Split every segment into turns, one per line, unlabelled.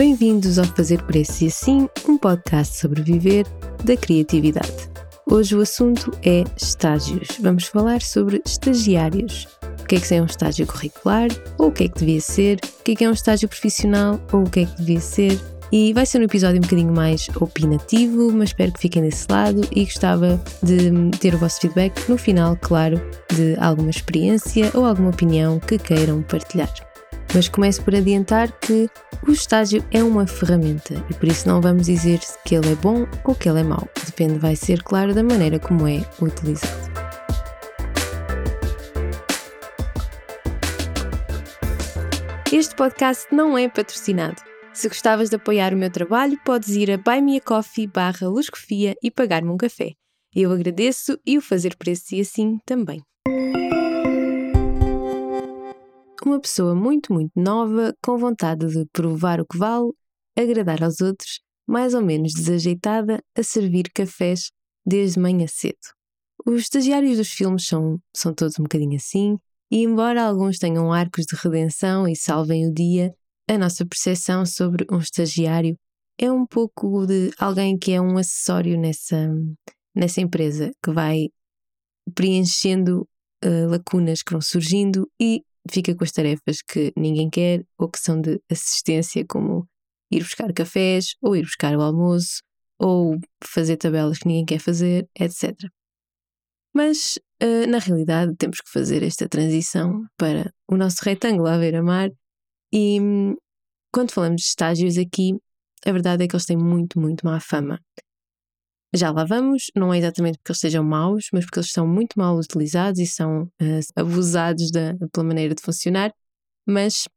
Bem-vindos ao Fazer Preço e Assim, um podcast sobre viver da criatividade. Hoje o assunto é estágios. Vamos falar sobre estagiários. O que é que é um estágio curricular, ou o que é que devia ser, o que é que é um estágio profissional, ou o que é que devia ser. E vai ser um episódio um bocadinho mais opinativo, mas espero que fiquem desse lado e gostava de ter o vosso feedback no final, claro, de alguma experiência ou alguma opinião que queiram partilhar. Mas começo por adiantar que o estágio é uma ferramenta e por isso não vamos dizer que ele é bom ou que ele é mau. Depende, vai ser claro, da maneira como é utilizado. Este podcast não é patrocinado. Se gostavas de apoiar o meu trabalho, podes ir a buymeacoffee barra e pagar-me um café. Eu agradeço e o fazer preço e assim também uma pessoa muito, muito nova, com vontade de provar o que vale, agradar aos outros, mais ou menos desajeitada a servir cafés desde manhã cedo. Os estagiários dos filmes são, são todos um bocadinho assim, e embora alguns tenham arcos de redenção e salvem o dia, a nossa percepção sobre um estagiário é um pouco de alguém que é um acessório nessa, nessa empresa, que vai preenchendo uh, lacunas que vão surgindo e fica com as tarefas que ninguém quer ou que são de assistência, como ir buscar cafés, ou ir buscar o almoço, ou fazer tabelas que ninguém quer fazer, etc. Mas, uh, na realidade, temos que fazer esta transição para o nosso retângulo à beira-mar e hum, quando falamos de estágios aqui, a verdade é que eles têm muito, muito má fama. Já lá vamos, não é exatamente porque eles sejam maus, mas porque eles são muito mal utilizados e são uh, abusados da, pela maneira de funcionar. Mas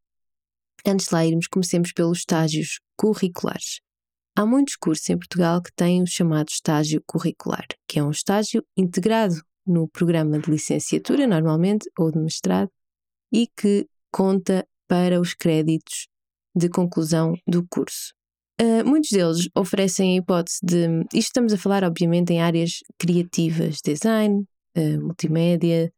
antes de lá irmos, comecemos pelos estágios curriculares. Há muitos cursos em Portugal que têm o chamado estágio curricular, que é um estágio integrado no programa de licenciatura, normalmente, ou de mestrado, e que conta para os créditos de conclusão do curso. Uh, muitos deles oferecem a hipótese de. Isto estamos a falar, obviamente, em áreas criativas, design, uh, multimédia,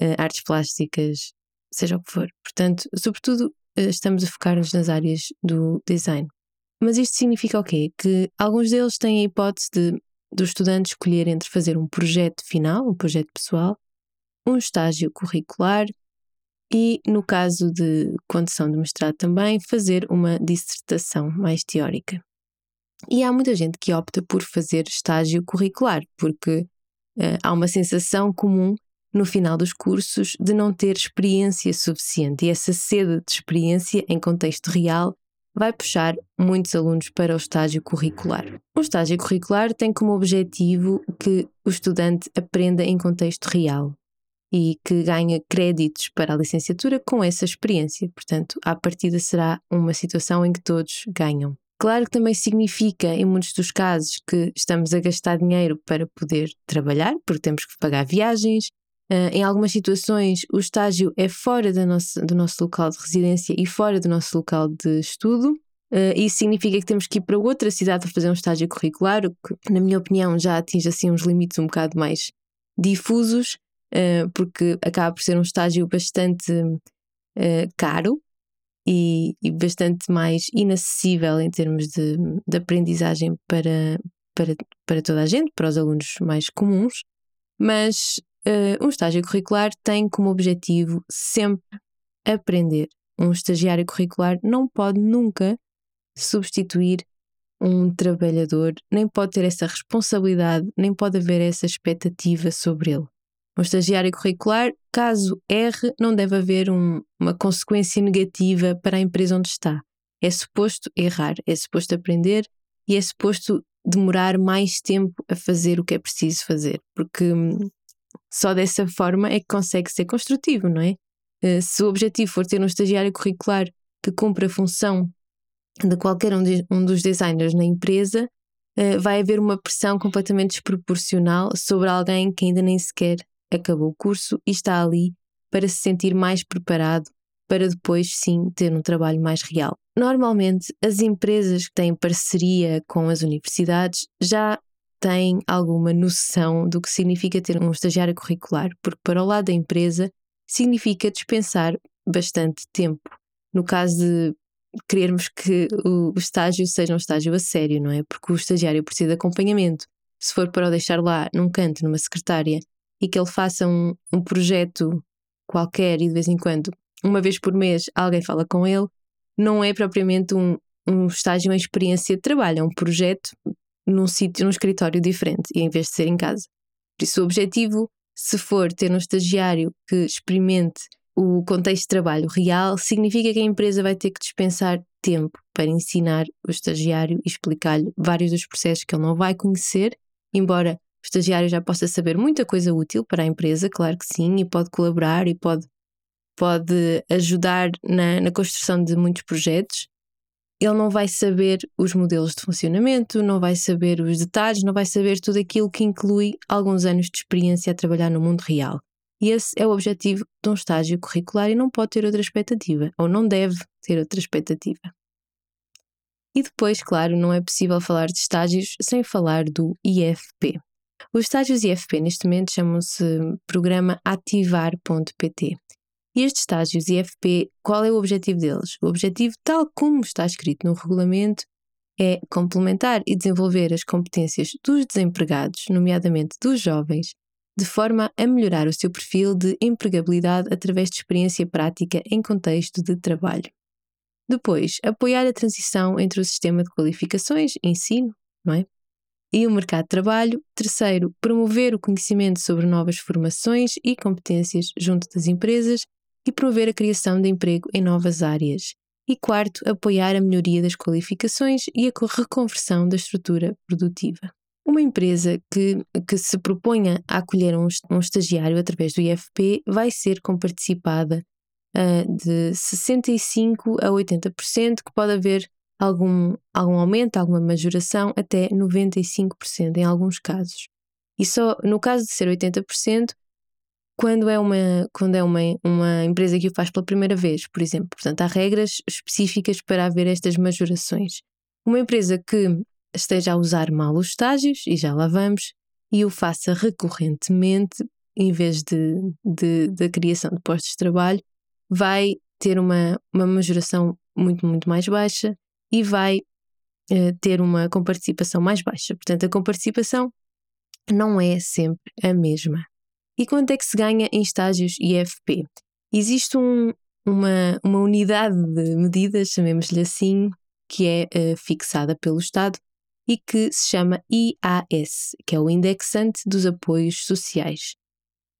uh, artes plásticas, seja o que for. Portanto, sobretudo, estamos a focar-nos nas áreas do design. Mas isto significa o quê? Que alguns deles têm a hipótese de do estudante escolher entre fazer um projeto final, um projeto pessoal, um estágio curricular e, no caso de condição de mestrado também, fazer uma dissertação mais teórica. E há muita gente que opta por fazer estágio curricular, porque uh, há uma sensação comum no final dos cursos de não ter experiência suficiente e essa sede de experiência em contexto real vai puxar muitos alunos para o estágio curricular. O estágio curricular tem como objetivo que o estudante aprenda em contexto real, e que ganha créditos para a licenciatura com essa experiência. Portanto, à partida será uma situação em que todos ganham. Claro que também significa, em muitos dos casos, que estamos a gastar dinheiro para poder trabalhar, porque temos que pagar viagens. Uh, em algumas situações, o estágio é fora do nosso, local de residência e fora do nosso local de estudo. Uh, isso significa que temos que ir para outra cidade para fazer um estágio curricular, o que, na minha opinião, já atinge assim uns limites um bocado mais difusos. Uh, porque acaba por ser um estágio bastante uh, caro e, e, bastante mais inacessível em termos de, de aprendizagem para, para, para toda a gente, para os alunos mais comuns, mas uh, um estágio curricular tem como objetivo sempre aprender. Um estagiário curricular não pode nunca substituir um trabalhador, nem pode ter essa responsabilidade, nem pode haver essa expectativa sobre ele. Um estagiário curricular, caso erre, não deve haver um, uma consequência negativa para a empresa onde está. É suposto errar, é suposto aprender e é suposto demorar mais tempo a fazer o que é preciso fazer, porque hum, só dessa forma é que consegue ser construtivo, não é? Uh, se o objetivo for ter um estagiário curricular que cumpra a função de qualquer um, de, um dos designers na empresa, uh, vai haver uma pressão completamente desproporcional sobre alguém que ainda nem sequer acabou o curso e está ali para se sentir mais preparado para depois sim ter um trabalho mais real. Normalmente, as empresas que têm parceria com as universidades já têm alguma noção do que significa ter um estagiário curricular, porque para o lado da empresa significa dispensar bastante tempo. No caso de querermos que o, estágio seja um estágio a sério, não é? Porque o estagiário precisa de acompanhamento. Se for para o deixar lá num canto, numa secretária, e que ele faça um, um projeto qualquer e de vez em quando, uma vez por mês, alguém fala com ele, não é propriamente um, um estágio, uma experiência de trabalho, é um projeto num sítio, num escritório diferente, em vez de ser em casa. Por isso, o objetivo, se for ter um estagiário que experimente o contexto de trabalho real, significa que a empresa vai ter que dispensar tempo para ensinar o estagiário e explicar-lhe vários dos processos que ele não vai conhecer, embora o estagiário já possa saber muita coisa útil para a empresa, claro que sim, e pode colaborar e pode, pode ajudar na, na construção de muitos projetos, ele não vai saber os modelos de funcionamento, não vai saber os detalhes, não vai saber tudo aquilo que inclui alguns anos de experiência a trabalhar no mundo real. E esse é o objetivo de um estágio curricular e não pode ter outra expectativa, ou não deve ter outra expectativa. E depois, claro, não é possível falar de estágios sem falar do IFP. Os estágios IFP neste momento chamam-se Programa Ativar.pt e estes estágios IFP, qual é o objetivo deles? O objetivo, tal como está escrito no regulamento, é complementar e desenvolver as competências dos desempregados, nomeadamente dos jovens, de forma a melhorar o seu perfil de empregabilidade através de experiência prática em contexto de trabalho. Depois, apoiar a transição entre o sistema de qualificações, ensino, não é? E o mercado de trabalho. Terceiro, promover o conhecimento sobre novas formações e competências junto das empresas e promover a criação de emprego em novas áreas. E quarto, apoiar a melhoria das qualificações e a reconversão da estrutura produtiva. Uma empresa que, que se proponha a acolher um, um estagiário através do IFP vai ser comparticipada uh, de 65% a 80%, que pode haver algum, algum aumento, alguma majoração, até 95% em alguns casos. E só no caso de ser 80%, quando é uma, quando é uma, uma empresa que o faz pela primeira vez, por exemplo. Portanto, há regras específicas para haver estas majorações. Uma empresa que esteja a usar mal os estágios, e já lá vamos, e o faça recorrentemente, em vez de, de, da criação de postos de trabalho, vai ter uma, uma majoração muito, muito mais baixa e vai uh, ter uma comparticipação mais baixa. Portanto, a comparticipação não é sempre a mesma. E quanto é que se ganha em estágios IFP? Existe um, uma, uma unidade de medidas, chamemos-lhe assim, que é uh, fixada pelo Estado e que se chama IAS, que é o Indexante dos Apoios Sociais,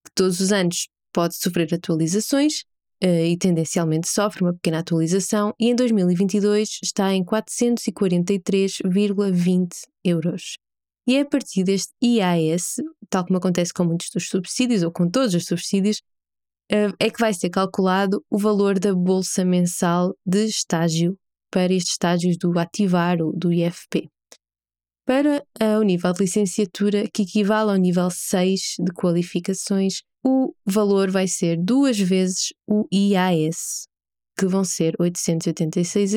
que todos os anos pode sofrer atualizações e tendencialmente sofre uma pequena atualização e em 2022 está em 443,20 euros. E é a partir deste IAS, tal como acontece com muitos dos subsídios ou com todos os subsídios, eh, é que vai ser calculado o valor da bolsa mensal de estágio para estes estágios do ativar ou do IFP. Para o nível de licenciatura, que equivale ao nível 6 de qualificações, o valor vai ser duas vezes o IAS, que vão ser 886,40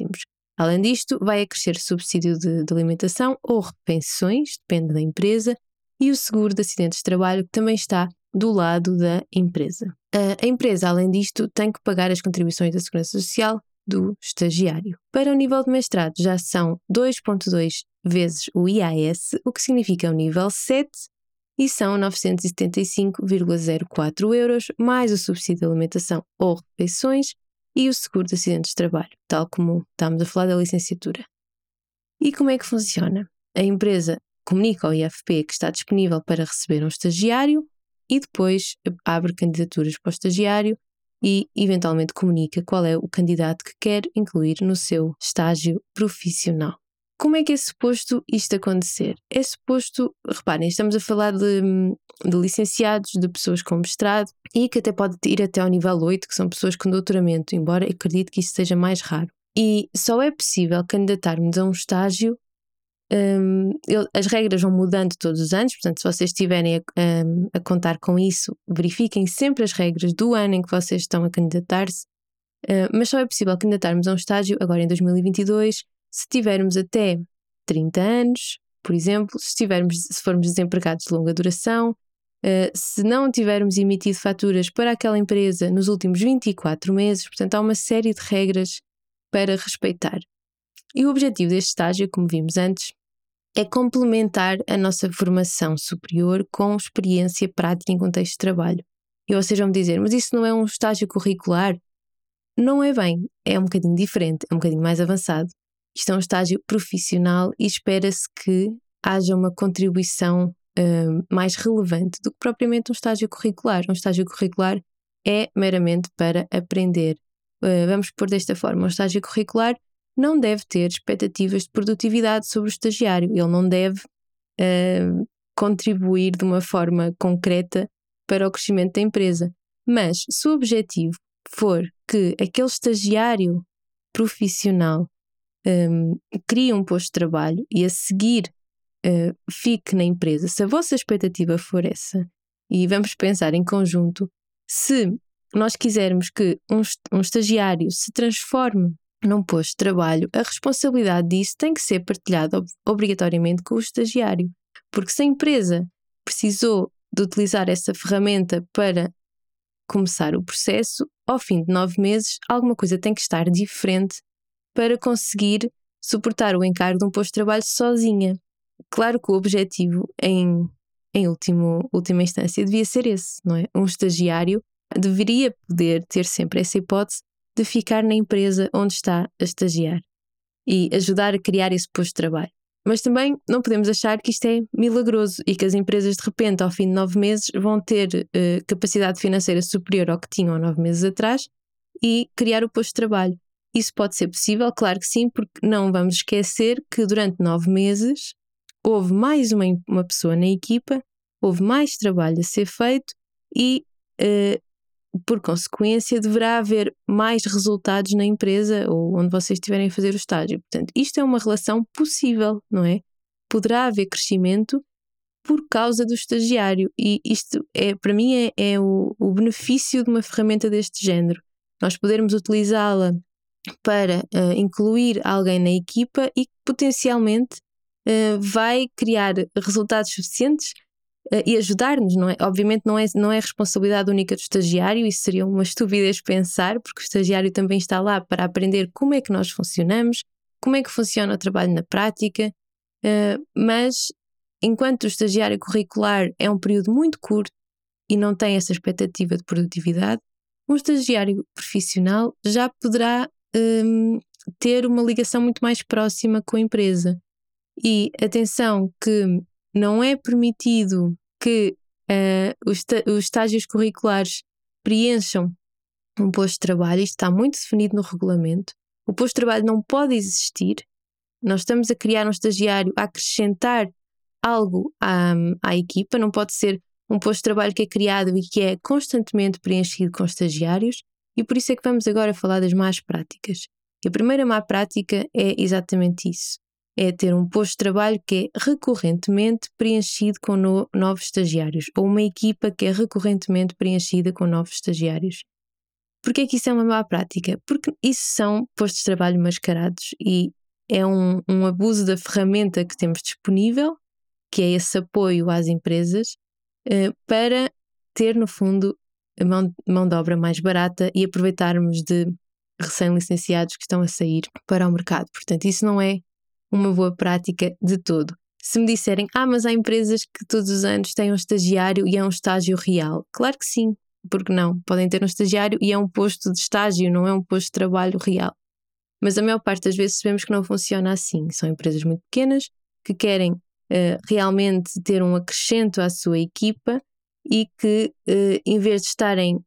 euros. Além disto, vai acrescer subsídio de, de alimentação ou repensões, depende da empresa, e o seguro de acidentes de trabalho, que também está do lado da empresa. A empresa, além disto, tem que pagar as contribuições da Segurança Social do estagiário. Para o nível de mestrado, já são 2,2 vezes o IAS, o que significa o nível 7, e são 975,04 euros, mais o subsídio de alimentação ou refeições, e o seguro de acidentes de trabalho, tal como estamos a falar da licenciatura. E como é que funciona? A empresa comunica ao IFP que está disponível para receber um estagiário e depois abre candidaturas para o estagiário e, eventualmente, comunica qual é o candidato que quer incluir no seu estágio profissional. Como é que é suposto isto acontecer? É suposto, reparem, estamos a falar de, de, licenciados, de pessoas com mestrado e que até pode ir até ao nível 8, que são pessoas com doutoramento, embora acredito que isso seja mais raro. E só é possível candidatarmos a um estágio. Um, as regras vão mudando todos os anos, portanto, se vocês estiverem a, um, a contar com isso, verifiquem sempre as regras do ano em que vocês estão a candidatar-se. Uh, mas só é possível candidatarmos a um estágio agora em 2022 se tivermos até 30 anos, por exemplo, se, tivermos, se formos desempregados de longa duração, Uh, se não tivermos emitido faturas para aquela empresa nos últimos 24 meses, portanto, há uma série de regras para respeitar. E o objetivo deste estágio, como vimos antes, é complementar a nossa formação superior com experiência prática em contexto de trabalho. E vocês vão me dizer, mas isso não é um estágio curricular? Não é bem, é um bocadinho diferente, é um bocadinho mais avançado. Isto é um estágio profissional e espera-se que haja uma contribuição uh, mais relevante do que propriamente um estágio curricular. Um estágio curricular é meramente para aprender. Uh, vamos pôr desta forma: um estágio curricular não deve ter expectativas de produtividade sobre o estagiário, ele não deve uh, contribuir de uma forma concreta para o crescimento da empresa. Mas se o objetivo for que aquele estagiário profissional um, crie um posto de trabalho e a seguir uh, fique na empresa, se a vossa expectativa for essa, e vamos pensar em conjunto, se nós quisermos que um, um estagiário se transforme num posto de trabalho, a responsabilidade disso tem que ser partilhada ob obrigatoriamente com o estagiário. Porque se a empresa precisou de utilizar essa ferramenta para começar o processo, ao fim de nove meses, alguma coisa tem que estar diferente para conseguir suportar o encargo de um posto de trabalho sozinha. Claro que o objetivo, em, em último, última instância, devia ser esse, não é? Um estagiário deveria poder ter sempre essa hipótese de ficar na empresa onde está a estagiar e ajudar a criar esse posto de trabalho. Mas também não podemos achar que isto é milagroso e que as empresas, de repente, ao fim de nove meses, vão ter uh, capacidade financeira superior ao que tinham nove meses atrás e criar o posto de trabalho. Isso pode ser possível, claro que sim, porque não vamos esquecer que durante nove meses houve mais uma, uma pessoa na equipa, houve mais trabalho a ser feito e uh, por consequência, deverá haver mais resultados na empresa ou onde vocês estiverem a fazer o estágio. Portanto, isto é uma relação possível, não é? Poderá haver crescimento por causa do estagiário, e isto é, para mim, é, é o, o benefício de uma ferramenta deste género. Nós podermos utilizá-la para uh, incluir alguém na equipa e que potencialmente uh, vai criar resultados suficientes uh, e ajudar-nos, não é? Obviamente não é, não é responsabilidade única do estagiário, isso seria uma estupidez pensar, porque o estagiário também está lá para aprender como é que nós funcionamos, como é que funciona o trabalho na prática, mas enquanto o estagiário curricular é um período muito curto e não tem essa expectativa de produtividade, um estagiário profissional já poderá um, ter uma ligação muito mais próxima com a empresa. E atenção que não é permitido que uh, os, os estágios curriculares preencham um posto de trabalho, isto está muito definido no regulamento. O posto de trabalho não pode existir. Nós estamos a criar um estagiário a acrescentar algo à, à equipa, não pode ser um posto de trabalho que é criado e que é constantemente preenchido com estagiários, e por isso é que vamos agora falar das más práticas. E a primeira má prática é exatamente isso é ter um posto de trabalho que é recorrentemente preenchido com no, novos estagiários, ou uma equipa que é recorrentemente preenchida com novos estagiários. Porquê é que isso é uma má prática? Porque isso são postos de trabalho mascarados e é um, um abuso da ferramenta que temos disponível, que é esse apoio às empresas, eh, para ter, no fundo, a mão, mão de obra mais barata e aproveitarmos de recém-licenciados que estão a sair para o mercado. Portanto, isso não é uma boa prática de todo. Se me disserem, ah, mas há empresas que todos os anos têm um estagiário e é um estágio real. Claro que sim, porque não? Podem ter um estagiário e é um posto de estágio, não é um posto de trabalho real. Mas a maior parte das vezes sabemos que não funciona assim. São empresas muito pequenas que querem uh, realmente ter um acrescento à sua equipa e que, uh, em vez de estarem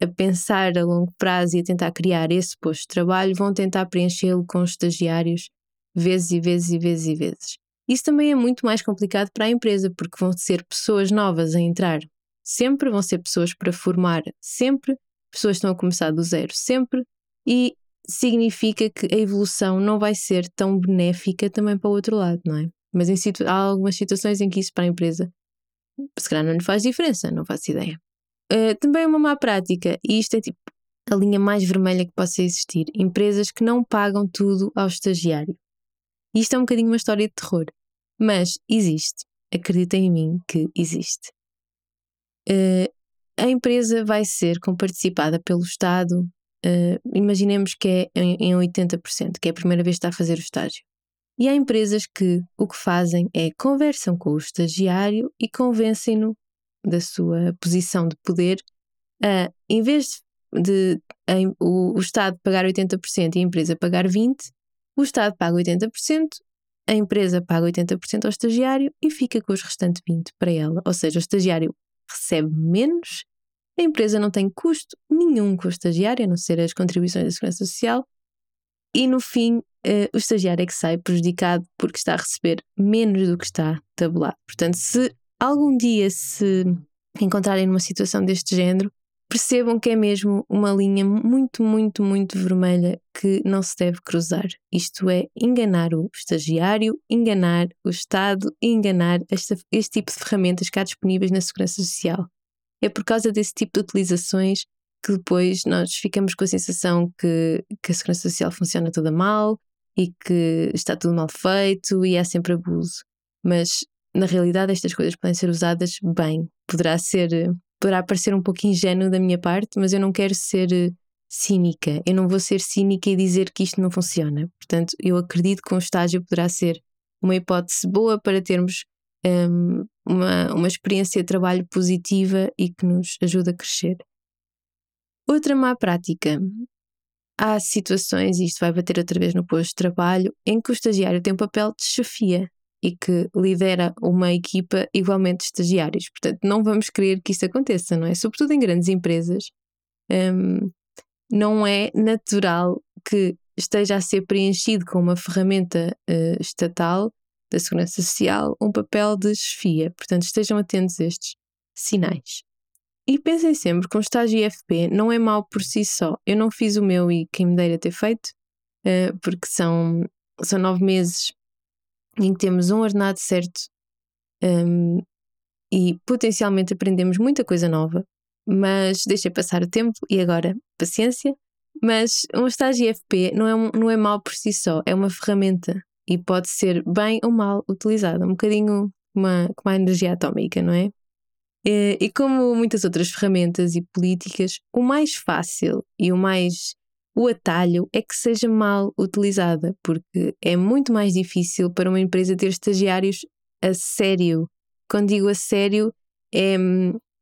a pensar a longo prazo e a tentar criar esse posto de trabalho, vão tentar preenchê-lo com estagiários vezes e vezes e vezes e vezes. Isso também é muito mais complicado para a empresa, porque vão ser pessoas novas a entrar sempre, vão ser pessoas para formar sempre, pessoas estão a começar do zero sempre, e significa que a evolução não vai ser tão benéfica também para o outro lado, não é? Mas em situ há algumas situações em que isso para a empresa se calhar não lhe faz diferença, não faço ideia. Uh, também é uma má prática, e isto é tipo a linha mais vermelha que possa existir: empresas que não pagam tudo ao estagiário. Isto é um bocadinho uma história de terror, mas existe. Acreditem em mim que existe. uh, a empresa vai ser comparticipada pelo Estado, uh, imaginemos que é em, em 80%, que é a primeira vez que está a fazer o estágio. E há empresas que o que fazem é conversam com o estagiário e convencem-no da sua posição de poder a, em vez de, a, o, o Estado pagar 80% e a empresa pagar 20%, o Estado paga 80%, a empresa paga 80% ao estagiário e fica com os restantes 20% para ela. Ou seja, o estagiário recebe menos, a empresa não tem custo nenhum com o estagiário, a não ser as contribuições da Segurança Social, e no fim uh, o estagiário é que sai prejudicado porque está a receber menos do que está tabulado. Portanto, se algum dia se encontrarem numa situação deste género, percebam que é mesmo uma linha muito, muito, muito vermelha que não se deve cruzar. Isto é, enganar o estagiário, enganar o Estado e enganar este, tipo de ferramentas que há disponíveis na Segurança Social. É por causa desse tipo de utilizações que depois nós ficamos com a sensação que, que a Segurança Social funciona toda mal e que está tudo mal feito e há sempre abuso. Mas na realidade estas coisas podem ser usadas bem. Poderá ser, poderá parecer um pouco ingênuo da minha parte, mas eu não quero ser eh, cínica. Eu não vou ser cínica e dizer que isto não funciona. Portanto, eu acredito que um estágio poderá ser uma hipótese boa para termos um, uma, uma experiência de trabalho positiva e que nos ajuda a crescer. Outra má prática. Há situações, e isto vai bater outra vez no posto de trabalho, em que o estagiário tem um papel de chefia e que lidera uma equipa igualmente de estagiários. Portanto, não vamos querer que isso aconteça, não é? Sobretudo em grandes empresas, um, não é natural que esteja a ser preenchido com uma ferramenta uh, estatal da Segurança Social um papel de chefia. Portanto, estejam atentos a estes sinais. E pensem sempre que um estágio IFP não é mau por si só. Eu não fiz o meu e quem me dera ter feito, uh, porque são, são nove meses em que temos um ordenado certo um, e potencialmente aprendemos muita coisa nova, mas deixei passar o tempo e agora paciência. Mas um estágio IFP não é, um, não é mau por si só, é uma ferramenta e pode ser bem ou mal utilizada, um bocadinho uma, como a energia atómica, não é? Eh, e como muitas outras ferramentas e políticas, o mais fácil e o mais o atalho é que seja mal utilizada, porque é muito mais difícil para uma empresa ter estagiários a sério. Quando digo a sério, é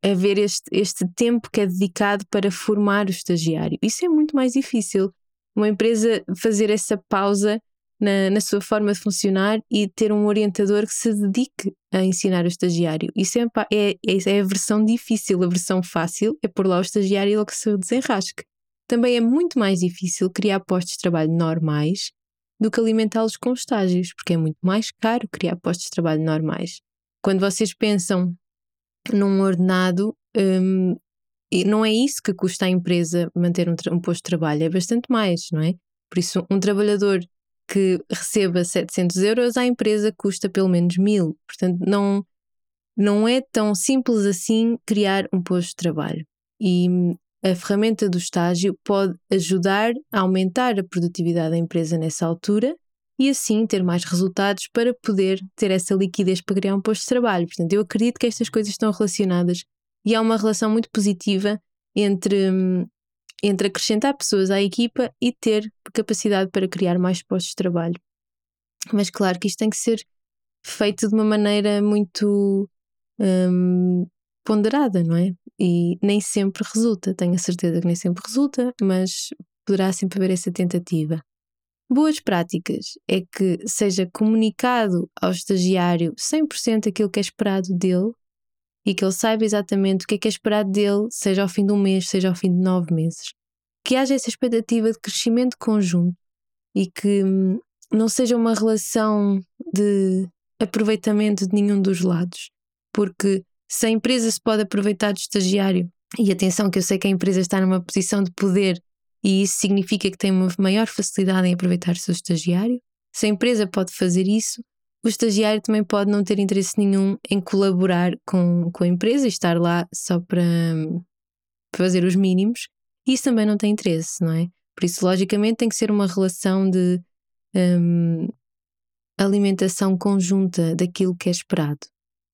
haver hum, este, este tempo que é dedicado para formar o estagiário. Isso é muito mais difícil. Uma empresa fazer essa pausa na, na sua forma de funcionar e ter um orientador que se dedique a ensinar o estagiário. Isso é, é, é, é a versão difícil, a versão fácil é por lá o estagiário logo se desenrasque. Também é muito mais difícil criar postos de trabalho normais do que alimentá-los com estágios, porque é muito mais caro criar postos de trabalho normais. Quando vocês pensam num ordenado, hum, não é isso que custa à empresa manter um, um posto de trabalho, é bastante mais, não é? Por isso, um trabalhador que receba 700 euros, à empresa custa pelo menos 1000. Portanto, não, não é tão simples assim criar um posto de trabalho. E a ferramenta do estágio pode ajudar a aumentar a produtividade da empresa nessa altura e assim ter mais resultados para poder ter essa liquidez para criar um posto de trabalho. Portanto, eu acredito que estas coisas estão relacionadas e há uma relação muito positiva entre hum, entre acrescentar pessoas à equipa e ter capacidade para criar mais postos de trabalho. Mas claro que isto tem que ser feito de uma maneira muito hum, ponderada, não é? E nem sempre resulta, tenho a certeza que nem sempre resulta, mas poderá sempre haver essa tentativa. Boas práticas é que seja comunicado ao estagiário 100% aquilo que é esperado dele e que ele saiba exatamente o que é que é esperado dele, seja ao fim de um mês, seja ao fim de nove meses. Que haja essa expectativa de crescimento conjunto e que hum, não seja uma relação de aproveitamento de nenhum dos lados. Porque se a empresa se pode aproveitar do estagiário, e atenção que eu sei que a empresa está numa posição de poder e isso significa que tem uma maior facilidade em aproveitar o seu estagiário, se a empresa pode fazer isso, o estagiário também pode não ter interesse nenhum em colaborar com, com a empresa e estar lá só para fazer os mínimos. Isso também não tem interesse, não é? Por isso, logicamente, tem que ser uma relação de um, alimentação conjunta daquilo que é esperado.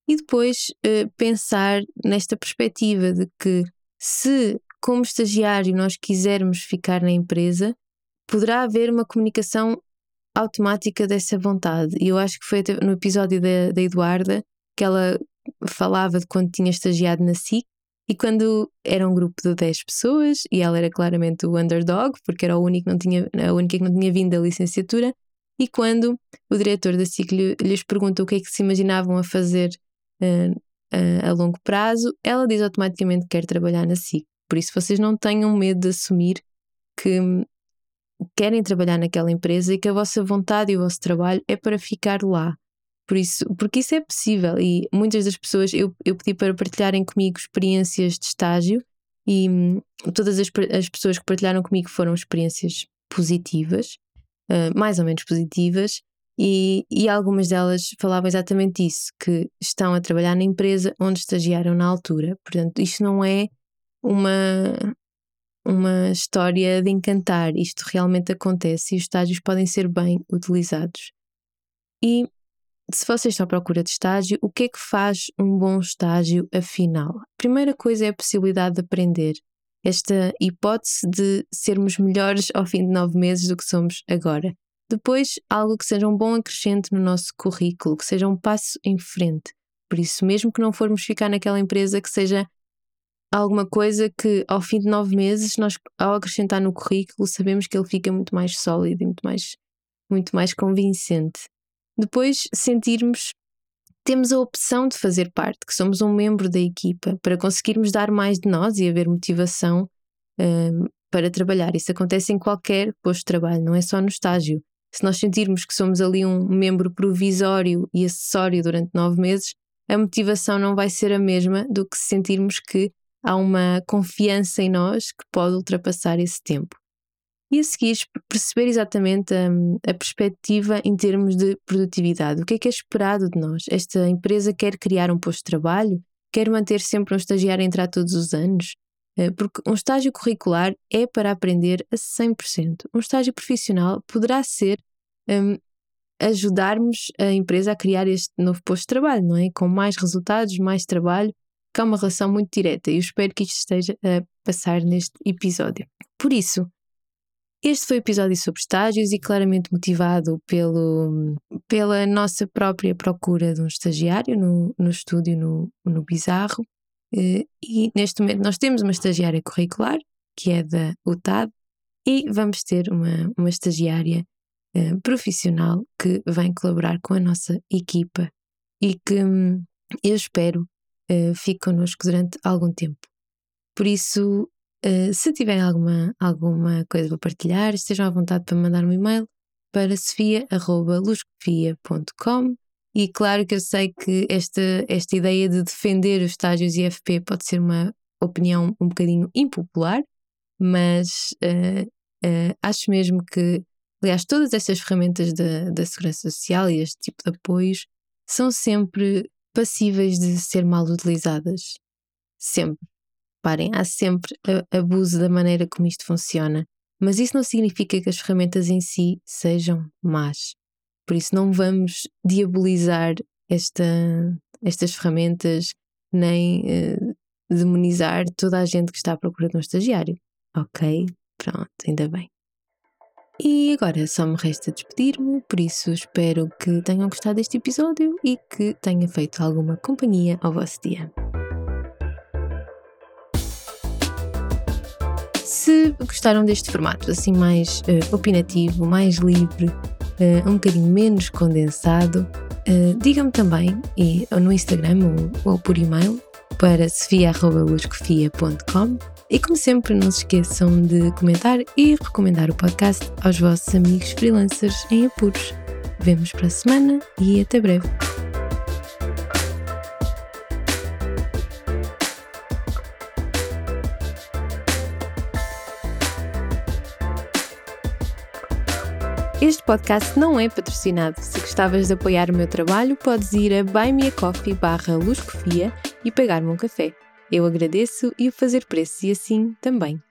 E depois uh, pensar nesta perspectiva de que se, como estagiário, nós quisermos ficar na empresa, poderá haver uma comunicação automática dessa vontade. E eu acho que foi no episódio da, da Eduarda que ela falava de quando tinha estagiado na SIC e quando era um grupo de 10 pessoas e ela era claramente o underdog, porque era o único não tinha, a única que não tinha vindo da licenciatura, e quando o diretor da SIC lhes pergunta o que é que se imaginavam a fazer uh, uh, a longo prazo, ela diz automaticamente que quer trabalhar na SIC. Por isso vocês não tenham medo de assumir que querem trabalhar naquela empresa e que a vossa vontade e o vosso trabalho é para ficar lá. Por isso, porque isso é possível e muitas das pessoas eu, eu pedi para partilharem comigo experiências de estágio e hum, todas as, as pessoas que partilharam comigo foram experiências positivas, uh, mais ou menos positivas, e, e algumas delas falavam exatamente isso: que estão a trabalhar na empresa onde estagiaram na altura. Portanto, isto não é uma, uma história de encantar. Isto realmente acontece e os estágios podem ser bem utilizados. E se vocês estão à procura de estágio, o que é que faz um bom estágio afinal? A primeira coisa é a possibilidade de aprender. Esta hipótese de sermos melhores ao fim de nove meses do que somos agora. Depois, algo que seja um bom acrescente no nosso currículo, que seja um passo em frente. Por isso, mesmo que não formos ficar naquela empresa, que seja alguma coisa que ao fim de nove meses, nós ao acrescentar no currículo, sabemos que ele fica muito mais sólido e muito mais, muito mais convincente. Depois, sentirmos temos a opção de fazer parte, que somos um membro da equipa, para conseguirmos dar mais de nós e haver motivação um, para trabalhar. Isso acontece em qualquer posto de trabalho, não é só no estágio. Se nós sentirmos que somos ali um membro provisório e acessório durante nove meses, a motivação não vai ser a mesma do que se sentirmos que há uma confiança em nós que pode ultrapassar esse tempo. E a seguir, perceber exatamente a, hum, a, perspectiva em termos de produtividade. O que é que é esperado de nós? Esta empresa quer criar um posto de trabalho? Quer manter sempre um estagiário a entrar todos os anos? Eh, porque um estágio curricular é para aprender a 100%. Um estágio profissional poderá ser um, ajudarmos a empresa a criar este novo posto de trabalho, não é? Com mais resultados, mais trabalho que há uma relação muito direta e eu espero que isto esteja a passar neste episódio. Por isso, este foi o episódio sobre estágios e claramente motivado pelo, pela nossa própria procura de um estagiário no, no estúdio no, no Bizarro. Eh, e neste momento nós temos uma estagiária curricular, que é da UTAD, e vamos ter uma, uma estagiária uh, profissional que vem colaborar com a nossa equipa e que hum, eu espero uh, fique connosco durante algum tempo. Por isso, uh, se tiverem alguma, alguma coisa para partilhar, estejam à vontade para mandar um e-mail para sofia.luscofia.com e claro que eu sei que esta, esta ideia de defender os estágios IFP pode ser uma opinião um bocadinho impopular, mas uh, uh, acho mesmo que, aliás, todas estas ferramentas da, da segurança social e este tipo de apoios são sempre passíveis de ser mal utilizadas. Sempre. Parem, há sempre abuso da maneira como isto funciona. Mas isso não significa que as ferramentas em si sejam más. Por isso, não vamos diabolizar esta, estas ferramentas nem uh, demonizar toda a gente que está à procura de um estagiário. Ok? Pronto, ainda bem. E agora só me resta despedir-me, por isso espero que tenham gostado deste episódio e que tenha feito alguma companhia ao vosso dia. Se gostaram deste formato assim mais uh, opinativo, mais livre, uh, um bocadinho menos condensado, uh, digam-me também e, ou no Instagram ou, ou por e-mail para sofia.luscofia.com e como sempre, não se esqueçam de comentar e recomendar o podcast aos vossos amigos freelancers em apuros. Vemos para a semana e até breve. Este podcast não é patrocinado. Se gostavas de apoiar o meu trabalho, podes ir a buymeacoffee barra e pagar-me um café. Eu agradeço e o fazer preço e assim também.